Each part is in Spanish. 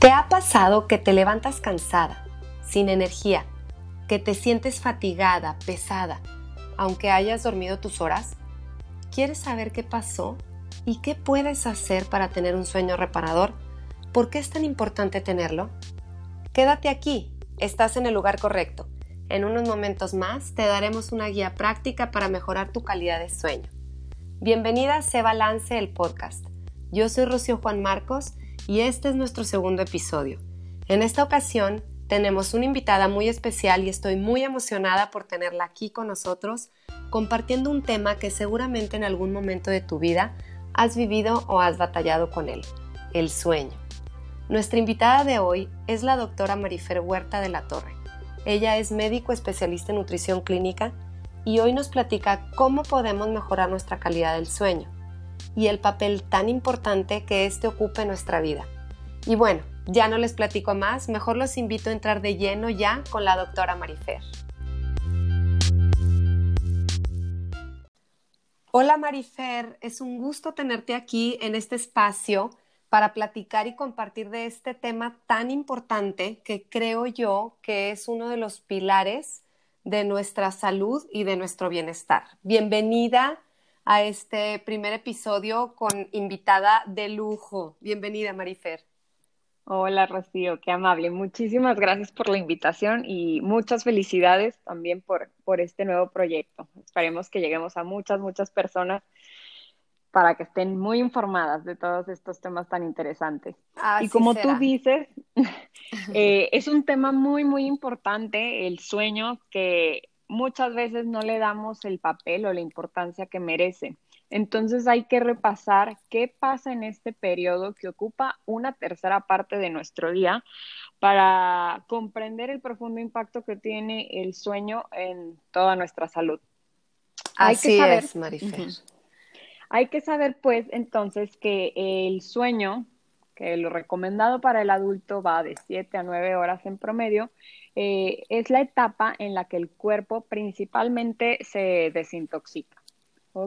¿Te ha pasado que te levantas cansada, sin energía, que te sientes fatigada, pesada, aunque hayas dormido tus horas? ¿Quieres saber qué pasó y qué puedes hacer para tener un sueño reparador? ¿Por qué es tan importante tenerlo? Quédate aquí, estás en el lugar correcto. En unos momentos más te daremos una guía práctica para mejorar tu calidad de sueño. Bienvenida a Se Balance el podcast. Yo soy Rocío Juan Marcos y este es nuestro segundo episodio. En esta ocasión tenemos una invitada muy especial y estoy muy emocionada por tenerla aquí con nosotros compartiendo un tema que seguramente en algún momento de tu vida has vivido o has batallado con él, el sueño. Nuestra invitada de hoy es la doctora Marifer Huerta de la Torre. Ella es médico especialista en nutrición clínica y hoy nos platica cómo podemos mejorar nuestra calidad del sueño y el papel tan importante que éste ocupa en nuestra vida. Y bueno, ya no les platico más, mejor los invito a entrar de lleno ya con la doctora Marifer. Hola Marifer, es un gusto tenerte aquí en este espacio para platicar y compartir de este tema tan importante que creo yo que es uno de los pilares de nuestra salud y de nuestro bienestar. Bienvenida a este primer episodio con invitada de lujo. Bienvenida, Marifer. Hola, Rocío, qué amable. Muchísimas gracias por la invitación y muchas felicidades también por, por este nuevo proyecto. Esperemos que lleguemos a muchas, muchas personas para que estén muy informadas de todos estos temas tan interesantes. y como tú dices, eh, es un tema muy, muy importante, el sueño, que muchas veces no le damos el papel o la importancia que merece. Entonces hay que repasar qué pasa en este periodo que ocupa una tercera parte de nuestro día para comprender el profundo impacto que tiene el sueño en toda nuestra salud. Así es, Marifer. Hay que saber, pues, entonces que el sueño, que lo recomendado para el adulto va de 7 a 9 horas en promedio, eh, es la etapa en la que el cuerpo principalmente se desintoxica.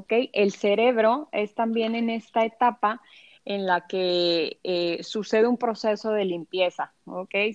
El cerebro es también en esta etapa en la que eh, sucede un proceso de limpieza.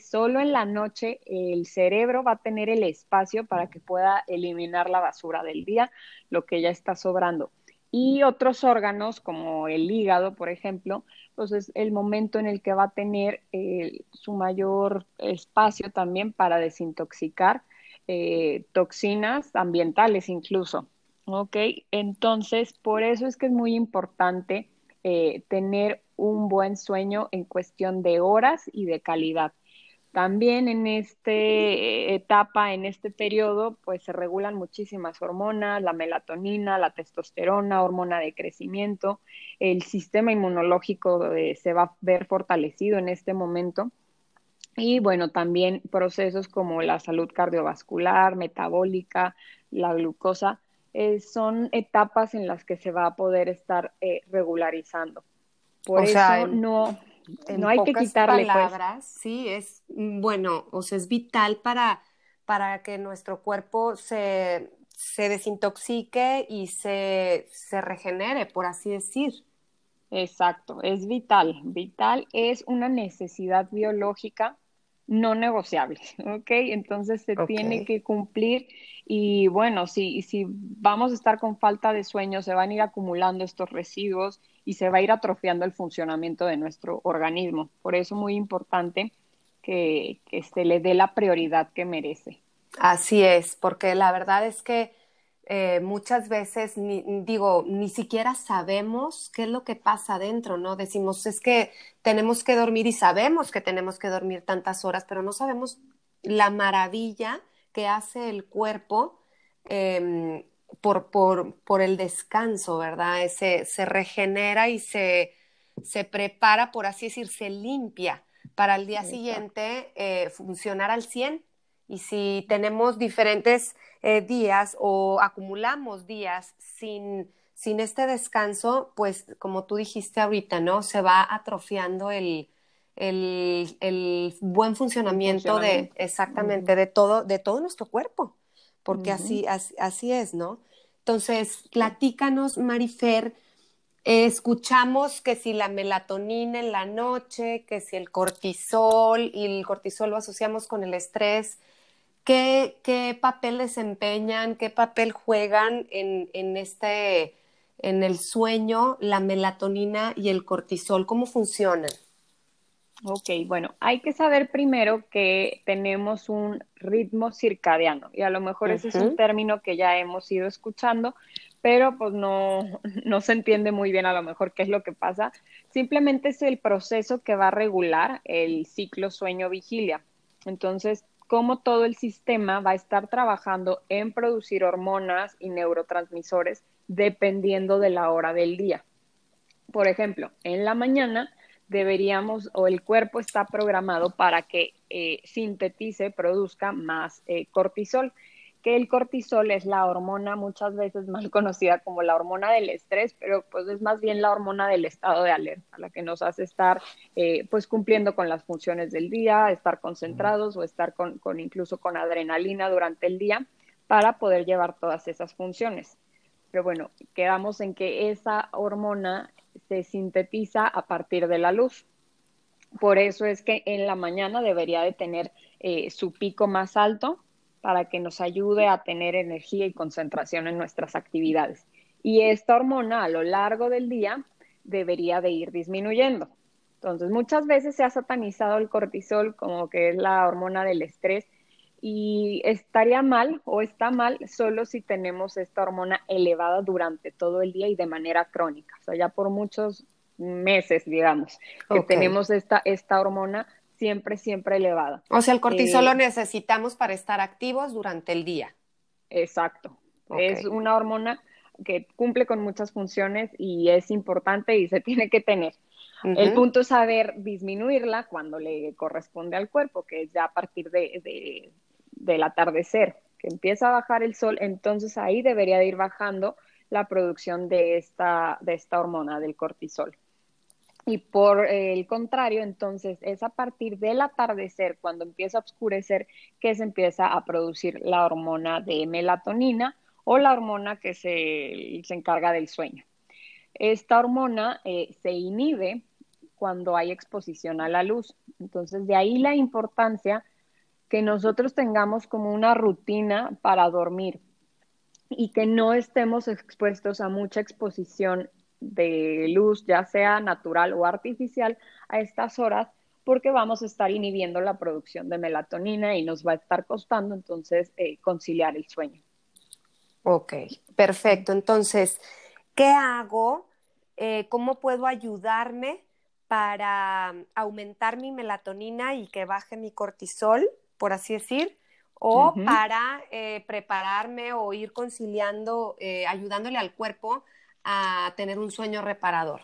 Solo en la noche el cerebro va a tener el espacio para que pueda eliminar la basura del día, lo que ya está sobrando. Y otros órganos, como el hígado, por ejemplo, pues es el momento en el que va a tener eh, su mayor espacio también para desintoxicar eh, toxinas ambientales incluso. ¿Ok? Entonces, por eso es que es muy importante eh, tener un buen sueño en cuestión de horas y de calidad. También en esta etapa, en este periodo, pues se regulan muchísimas hormonas, la melatonina, la testosterona, hormona de crecimiento, el sistema inmunológico eh, se va a ver fortalecido en este momento. Y bueno, también procesos como la salud cardiovascular, metabólica, la glucosa, eh, son etapas en las que se va a poder estar eh, regularizando. Por eso no, no hay que quitarle pues. palabras, sí, es mm, bueno, o sea, es vital para, para que nuestro cuerpo se, se desintoxique y se, se regenere, por así decir. Exacto, es vital. Vital es una necesidad biológica no negociable, ¿ok? Entonces se tiene que cumplir y bueno, si, si vamos a estar con falta de sueño, se van a ir acumulando estos residuos y se va a ir atrofiando el funcionamiento de nuestro organismo. Por eso es muy importante que, se le dé la prioridad que merece. Así es, porque la verdad es que eh, muchas veces, ni, digo, ni siquiera sabemos qué es lo que pasa adentro, ¿no? Decimos, es que tenemos que dormir y sabemos que tenemos que dormir tantas horas, pero no sabemos la maravilla que hace el cuerpo em, por, por, por, el descanso, ¿verdad? Se, se regenera y se, se, prepara, por así decir, se limpia para el día siguiente eh, funcionar al 100. Y si tenemos diferentes eh, días o acumulamos días sin, sin este descanso, pues como tú dijiste ahorita, ¿no? Se va atrofiando el, el, el buen funcionamiento, de exactamente de todo, de todo nuestro cuerpo, porque así, así, así, es, ¿no? Entonces, platícanos, Marifer, escuchamos que si la melatonina en la noche, que si el cortisol, y el cortisol lo asociamos con el estrés, ¿qué, qué papel desempeñan, qué papel juegan en, en, este, en el sueño la melatonina y el cortisol? ¿Cómo funcionan? Ok, bueno, hay que saber primero que tenemos un ritmo circadiano y a lo mejor ese es un término que ya hemos ido escuchando, pero pues no, no se entiende muy bien a lo mejor qué es lo que pasa. Simplemente es el proceso que va a regular el ciclo sueño-vigilia. Entonces, cómo todo el sistema va a estar trabajando en producir hormonas y neurotransmisores dependiendo de la hora del día. Por ejemplo, en la mañana deberíamos o el cuerpo está programado para que eh, sintetice, produzca más eh, cortisol, que el cortisol es la hormona muchas veces mal conocida como la hormona del estrés, pero pues es más bien la hormona del estado de alerta, la que nos hace estar eh, pues cumpliendo con las funciones del día, estar concentrados o estar con, incluso con adrenalina durante el día para poder llevar todas esas funciones. Pero bueno, quedamos en que esa hormona se sintetiza a partir de la luz. Por eso es que en la mañana debería de tener eh, su pico más alto para que nos ayude a tener energía y concentración en nuestras actividades. Y esta hormona a lo largo del día debería de ir disminuyendo. Entonces, muchas veces se ha satanizado el cortisol como que es la hormona del estrés y estaría mal o está mal solo si tenemos esta hormona elevada durante todo el día y de manera crónica, o sea, ya por muchos meses, digamos, que tenemos esta, esta hormona siempre, siempre elevada. O sea, el cortisol lo eh, necesitamos para estar activos durante el día. Exacto. Es una hormona que cumple con muchas funciones y es importante y se tiene que tener. El punto es saber disminuirla cuando le corresponde al cuerpo, que es ya a partir de, del atardecer, que empieza a bajar el sol, entonces ahí debería de ir bajando la producción de esta, de esta hormona, del cortisol. Y por el contrario, entonces es a partir del atardecer, cuando empieza a oscurecer, que se empieza a producir la hormona de melatonina o la hormona que se, se encarga del sueño. Esta hormona eh, se inhibe cuando hay exposición a la luz. Entonces, de ahí la importancia que nosotros tengamos como una rutina para dormir y que no estemos expuestos a mucha exposición de luz, ya sea natural o artificial, a estas horas, porque vamos a estar inhibiendo la producción de melatonina y nos va a estar costando entonces eh, conciliar el sueño. Ok, perfecto. Entonces, ¿qué hago? Eh, ¿Cómo puedo ayudarme para aumentar mi melatonina y que baje mi cortisol? por así decir, o para eh, prepararme o ir conciliando, ayudándole al cuerpo a tener un sueño reparador.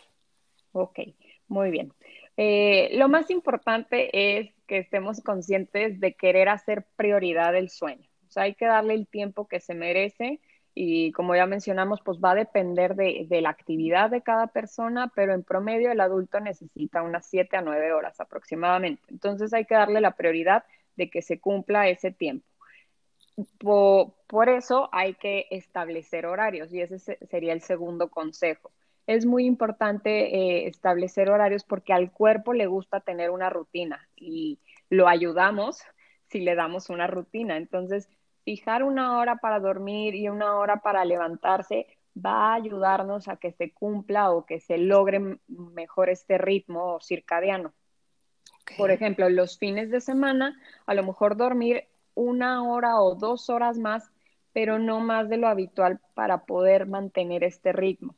Ok, muy bien. Eh, lo más importante es que estemos conscientes de querer hacer prioridad el sueño. O sea, hay que darle el tiempo que se merece y como ya mencionamos, pues va a depender de, de, la actividad de cada persona, pero en promedio el adulto necesita unas 7 a 9 horas aproximadamente. Entonces hay que darle la prioridad de que se cumpla ese tiempo. Por, eso hay que establecer horarios y ese sería el segundo consejo. Es muy importante eh, establecer horarios porque al cuerpo le gusta tener una rutina y lo ayudamos si le damos una rutina. Entonces, fijar una hora para dormir y una hora para levantarse va a ayudarnos a que se cumpla o que se logre mejor este ritmo circadiano. Por ejemplo, los fines de semana, a lo mejor dormir una hora o dos horas más, pero no más de lo habitual para poder mantener este ritmo.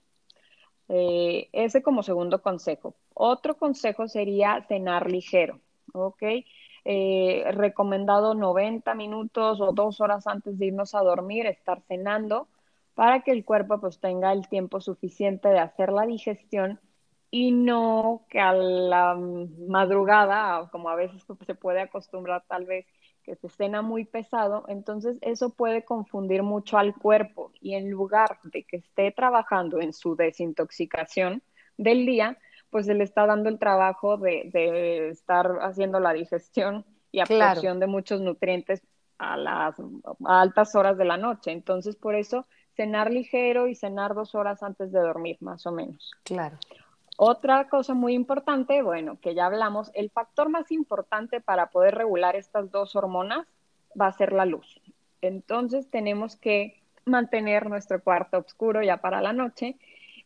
Eh, ese como segundo consejo. Otro consejo sería cenar ligero, ¿ok? Eh, recomendado 90 minutos o dos horas antes de irnos a dormir, estar cenando para que el cuerpo pues tenga el tiempo suficiente de hacer la digestión y no que a la madrugada, como a veces se puede acostumbrar tal vez, que se cena muy pesado, entonces eso puede confundir mucho al cuerpo y en lugar de que esté trabajando en su desintoxicación del día, pues se le está dando el trabajo de, estar haciendo la digestión y absorción de muchos nutrientes a las altas horas de la noche. Entonces, por eso cenar ligero y cenar dos horas antes de dormir, más o menos. Claro. Otra cosa muy importante, bueno, que ya hablamos, el factor más importante para poder regular estas dos hormonas va a ser la luz. Entonces tenemos que mantener nuestro cuarto oscuro ya para la noche,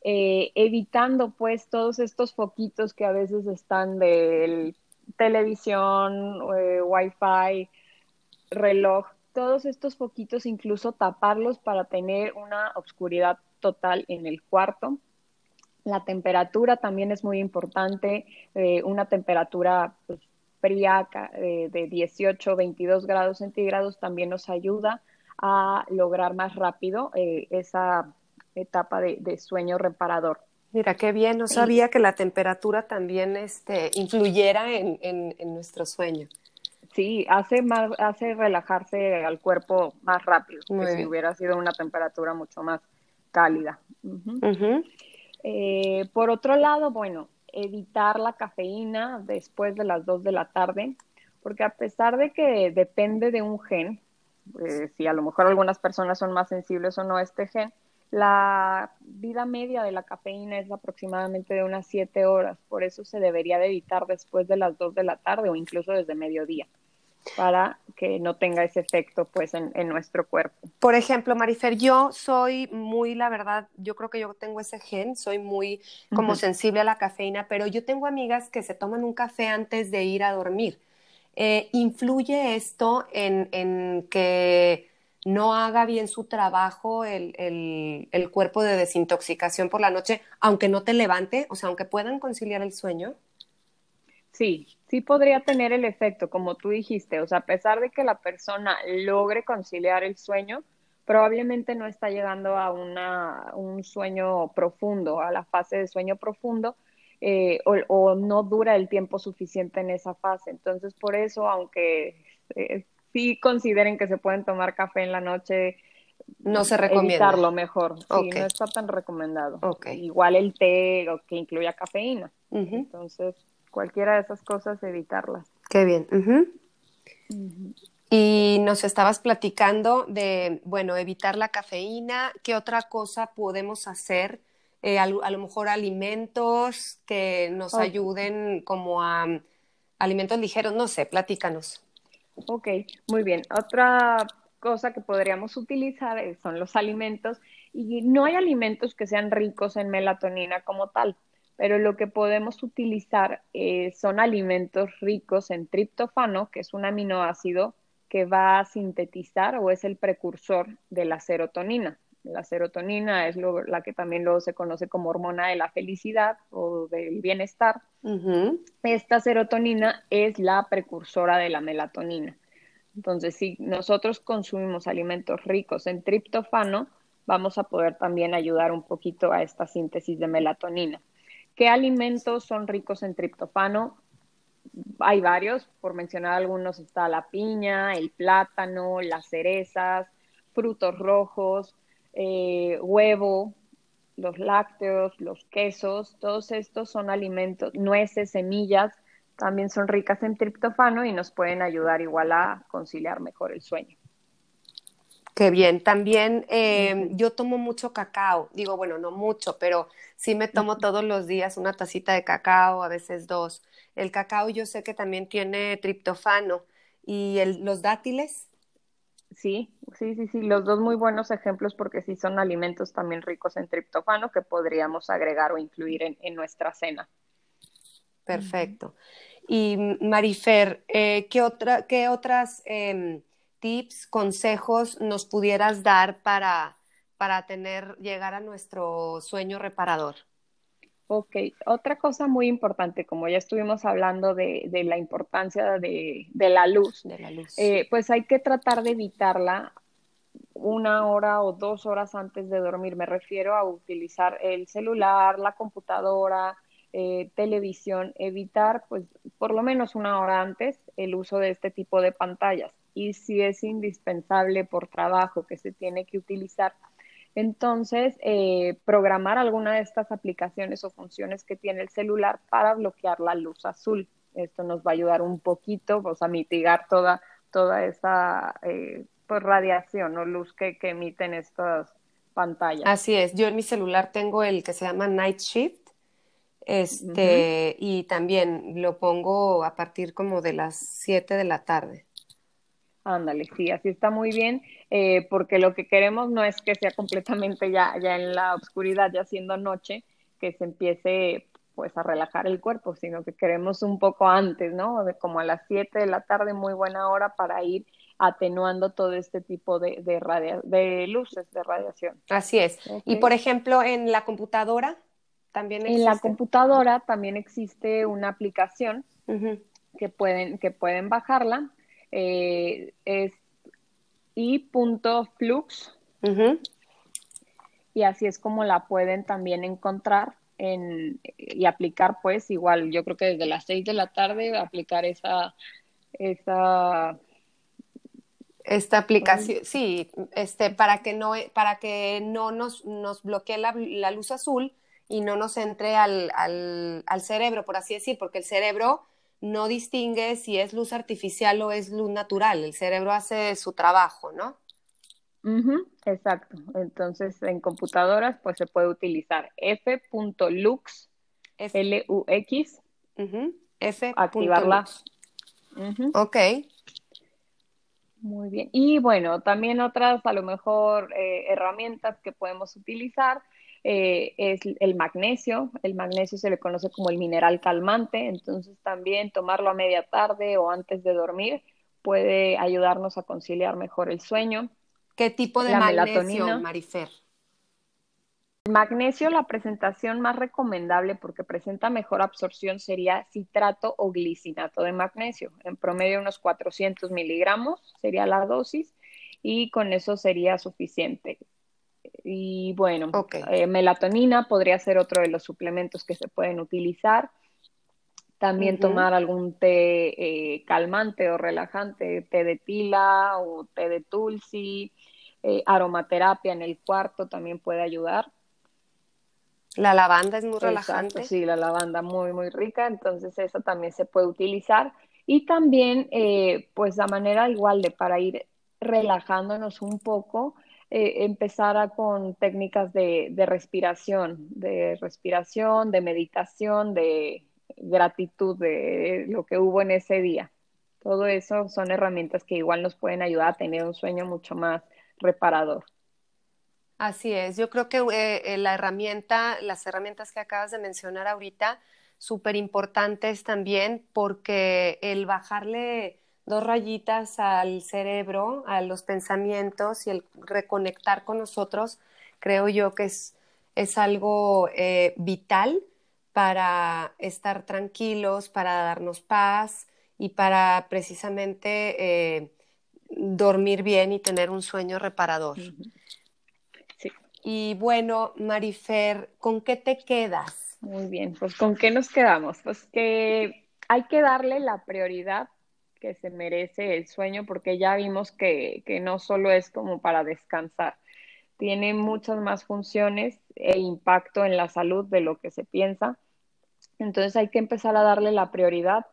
eh, evitando pues todos estos foquitos que a veces están de televisión, eh, wifi, reloj, todos estos foquitos incluso taparlos para tener una oscuridad total en el cuarto la temperatura también es muy importante, eh, una temperatura pues, fría eh, de 18, 22 grados centígrados también nos ayuda a lograr más rápido eh, esa etapa de, sueño reparador. Mira, qué bien, no sabía que la temperatura también este, influyera en, nuestro sueño. Sí, hace, más, hace relajarse al cuerpo más rápido que si hubiera sido una temperatura mucho más cálida. Eh, por otro lado, bueno, evitar la cafeína después de las 2 de la tarde, porque a pesar de que depende de un gen, eh, si a lo mejor algunas personas son más sensibles o no a este gen, la vida media de la cafeína es aproximadamente de unas 7 horas, por eso se debería de evitar después de las 2 de la tarde o incluso desde mediodía para que no tenga ese efecto pues en, nuestro cuerpo. Por ejemplo, Marifer, yo soy muy, la verdad, yo creo que yo tengo ese gen, soy muy como sensible a la cafeína, pero yo tengo amigas que se toman un café antes de ir a dormir. Eh, ¿Influye esto en, que no haga bien su trabajo el, el cuerpo de desintoxicación por la noche, aunque no te levante, o sea, aunque puedan conciliar el sueño? Sí, sí podría tener el efecto, como tú dijiste, o sea, a pesar de que la persona logre conciliar el sueño, probablemente no está llegando a una, un sueño profundo, a la fase de sueño profundo, eh, o, no dura el tiempo suficiente en esa fase. Entonces, por eso, aunque eh, sí consideren que se pueden tomar café en la noche, no se recomienda. Evitarlo mejor, sí, no está tan recomendado. Igual el té que incluya cafeína. Entonces, cualquiera de esas cosas, evitarlas. Qué bien. Y nos estabas platicando de, bueno, evitar la cafeína. ¿Qué otra cosa podemos hacer? Eh, a, lo mejor alimentos que nos ayuden como a alimentos ligeros, no sé, platícanos. Ok, muy bien. Otra cosa que podríamos utilizar son los alimentos y no hay alimentos que sean ricos en melatonina como tal pero lo que podemos utilizar eh, son alimentos ricos en triptofano, que es un aminoácido que va a sintetizar o es el precursor de la serotonina. La serotonina es la que también luego se conoce como hormona de la felicidad o del bienestar. Esta serotonina es la precursora de la melatonina. Entonces, si nosotros consumimos alimentos ricos en triptofano, vamos a poder también ayudar un poquito a esta síntesis de melatonina. ¿Qué alimentos son ricos en triptofano? Hay varios, por mencionar algunos está la piña, el plátano, las cerezas, frutos rojos, eh, huevo, los lácteos, los quesos, todos estos son alimentos, nueces, semillas, también son ricas en triptofano y nos pueden ayudar igual a conciliar mejor el sueño. Qué bien. También eh, yo tomo mucho cacao. Digo, bueno, no mucho, pero sí me tomo todos los días una tacita de cacao, a veces dos. El cacao yo sé que también tiene triptofano. ¿Y los dátiles? Sí, sí, sí, sí. Los dos muy buenos ejemplos porque sí son alimentos también ricos en triptofano que podríamos agregar o incluir en, nuestra cena. Perfecto. Y Marifer, eh, ¿qué, otra, qué otras... Em, tips, consejos nos pudieras dar para, para tener, llegar a nuestro sueño reparador? Ok, otra cosa muy importante, como ya estuvimos hablando de, la importancia de, la luz, de la luz. Eh, pues hay que tratar de evitarla una hora o dos horas antes de dormir. Me refiero a utilizar el celular, la computadora, eh, televisión, evitar pues por lo menos una hora antes el uso de este tipo de pantallas y si es indispensable por trabajo que se tiene que utilizar, entonces eh, programar alguna de estas aplicaciones o funciones que tiene el celular para bloquear la luz azul. Esto nos va a ayudar un poquito pues, a mitigar toda, toda esa eh, pues, radiación o luz que, emiten estos, pantalla. Así es, yo en mi celular tengo el que se llama Night Shift, este, y también lo pongo a partir como de las 7 de la tarde. Ándale, sí, así está muy bien, eh, porque lo que queremos no es que sea completamente ya, ya en la oscuridad, ya siendo noche, que se empiece pues a relajar el cuerpo, sino que queremos un poco antes, ¿no? De como a las 7 de la tarde, muy buena hora para ir atenuando todo este tipo de, de, de luces de radiación. Así es. Y por ejemplo, en la computadora también existe. En la computadora también existe una aplicación que, pueden, que pueden bajarla. Eh, es i.flux. Y así es como la pueden también encontrar en, y aplicar, pues igual, yo creo que desde las 6 de la tarde aplicar esa, esa esta aplicación, sí, este, para que no, para que no nos, nos bloquee la, luz azul y no nos entre al, al, al, cerebro, por así decir, porque el cerebro no distingue si es luz artificial o es luz natural, el cerebro hace su trabajo, ¿no? exacto. Entonces, en computadoras, pues se puede utilizar f.lux, L-U-X, F. Activarla. Ok. Muy bien. Y bueno, también otras, a lo mejor, eh, herramientas que podemos utilizar eh, es el magnesio. El magnesio se le conoce como el mineral calmante, entonces también tomarlo a media tarde o antes de dormir puede ayudarnos a conciliar mejor el sueño. ¿Qué tipo de magnesio, Marifer? Magnesio, la presentación más recomendable porque presenta mejor absorción sería citrato o glicinato de magnesio. En promedio unos 400 miligramos sería la dosis y con eso sería suficiente. Y bueno, eh, melatonina podría ser otro de los suplementos que se pueden utilizar. También tomar algún té eh, calmante o relajante, té de tila o té de tulsi, eh, aromaterapia en el cuarto también puede ayudar. La lavanda es muy relajante. sí, la lavanda muy, muy rica, entonces eso también se puede utilizar. Y también, eh, pues la manera igual de para ir relajándonos un poco, eh, empezar con técnicas de, de, respiración, de respiración, de meditación, de gratitud de lo que hubo en ese día. Todo eso son herramientas que igual nos pueden ayudar a tener un sueño mucho más reparador. Así es, yo creo que eh, eh, la herramienta, las herramientas que acabas de mencionar ahorita, súper importantes también porque el bajarle dos rayitas al cerebro, a los pensamientos y el reconectar con nosotros, creo yo que es, algo eh, vital para estar tranquilos, para darnos paz y para precisamente dormir bien y tener un sueño reparador. Y bueno, Marifer, ¿con qué te quedas? Muy bien, pues ¿con qué nos quedamos? Pues que hay que darle la prioridad que se merece el sueño porque ya vimos que, que no solo es como para descansar, tiene muchas más funciones e impacto en la salud de lo que se piensa. Entonces hay que empezar a darle la prioridad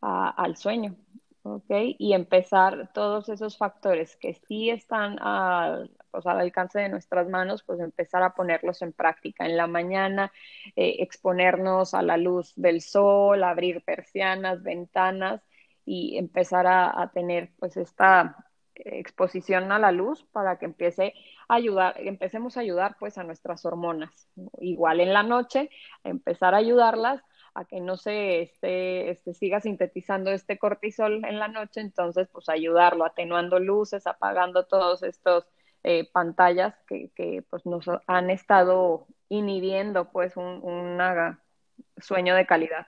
al sueño. ¿ok? Y empezar todos esos factores que sí están al, pues, al alcance de nuestras manos, pues empezar a ponerlos en práctica. En la mañana, eh, exponernos a la luz del sol, abrir persianas, ventanas y empezar a, tener pues esta exposición a la luz para que empiece a ayudar, empecemos a ayudar pues a nuestras hormonas. Igual en la noche, empezar a ayudarlas a que no se esté, este, siga sintetizando este cortisol en la noche, entonces pues ayudarlo, atenuando luces, apagando todos estos eh, pantallas que, pues nos han estado inhibiendo pues un, sueño de calidad.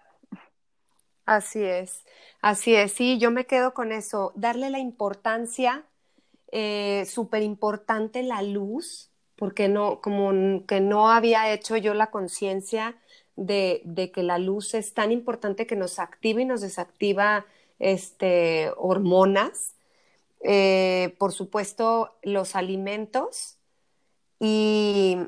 Así es, así es, sí, yo me quedo con eso, darle la importancia, eh, súper importante la luz, porque no, como que no había hecho yo la conciencia de, que la luz es tan importante que nos activa y nos desactiva este, hormonas. Eh, por supuesto, los alimentos y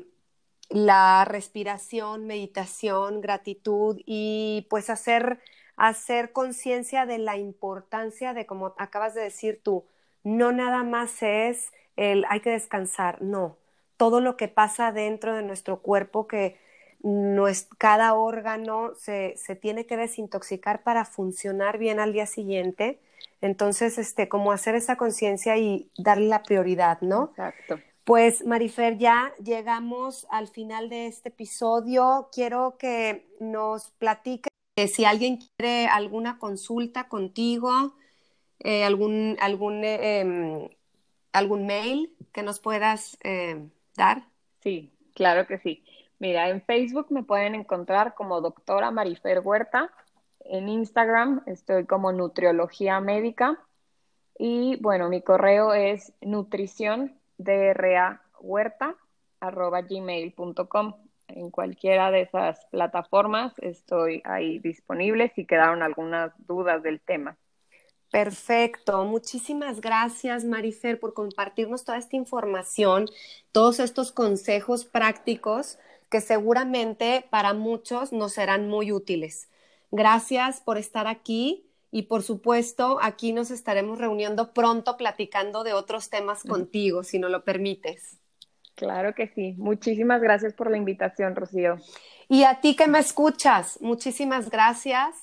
la respiración, meditación, gratitud y pues hacer, hacer conciencia de la importancia de, como acabas de decir tú, no nada más es el hay que descansar, no, todo lo que pasa dentro de nuestro cuerpo, que cada órgano se, se, tiene que desintoxicar para funcionar bien al día siguiente. Entonces, este, como hacer esa conciencia y darle la prioridad, ¿no? Exacto. Pues Marifer, ya llegamos al final de este episodio. Quiero que nos platique si alguien quiere alguna consulta contigo, eh, algún, algún, em, algún mail que nos puedas eh, dar. Sí, claro que sí. Mira, en Facebook me pueden encontrar como doctora Marifer Huerta. En Instagram estoy como Nutriología Médica. Y bueno, mi correo es nutrición gmail.com En cualquiera de esas plataformas estoy ahí disponible si quedaron algunas dudas del tema. Perfecto. Muchísimas gracias, Marifer, por compartirnos toda esta información, todos estos consejos prácticos que seguramente para muchos nos serán muy útiles. Gracias por estar aquí y por supuesto, aquí nos estaremos reuniendo pronto platicando de otros temas contigo, si no lo permites. Claro que sí. Muchísimas gracias por la invitación, Rocío. Y a ti que me escuchas, muchísimas gracias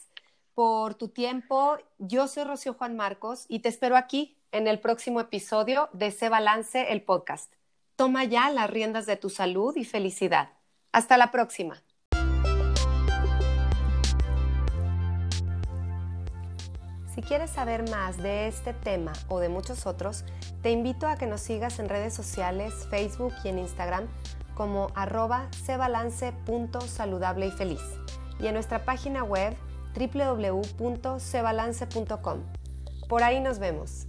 por tu tiempo. Yo soy Rocío Juan Marcos y te espero aquí en el próximo episodio de Se Balance, el podcast. Toma ya las riendas de tu salud y felicidad. Hasta la próxima. Si quieres saber más de este tema o de muchos otros, te invito a que nos sigas en redes sociales, Facebook y en Instagram como arroba cebalance.saludable y feliz y en nuestra página web www.cebalance.com. Por ahí nos vemos.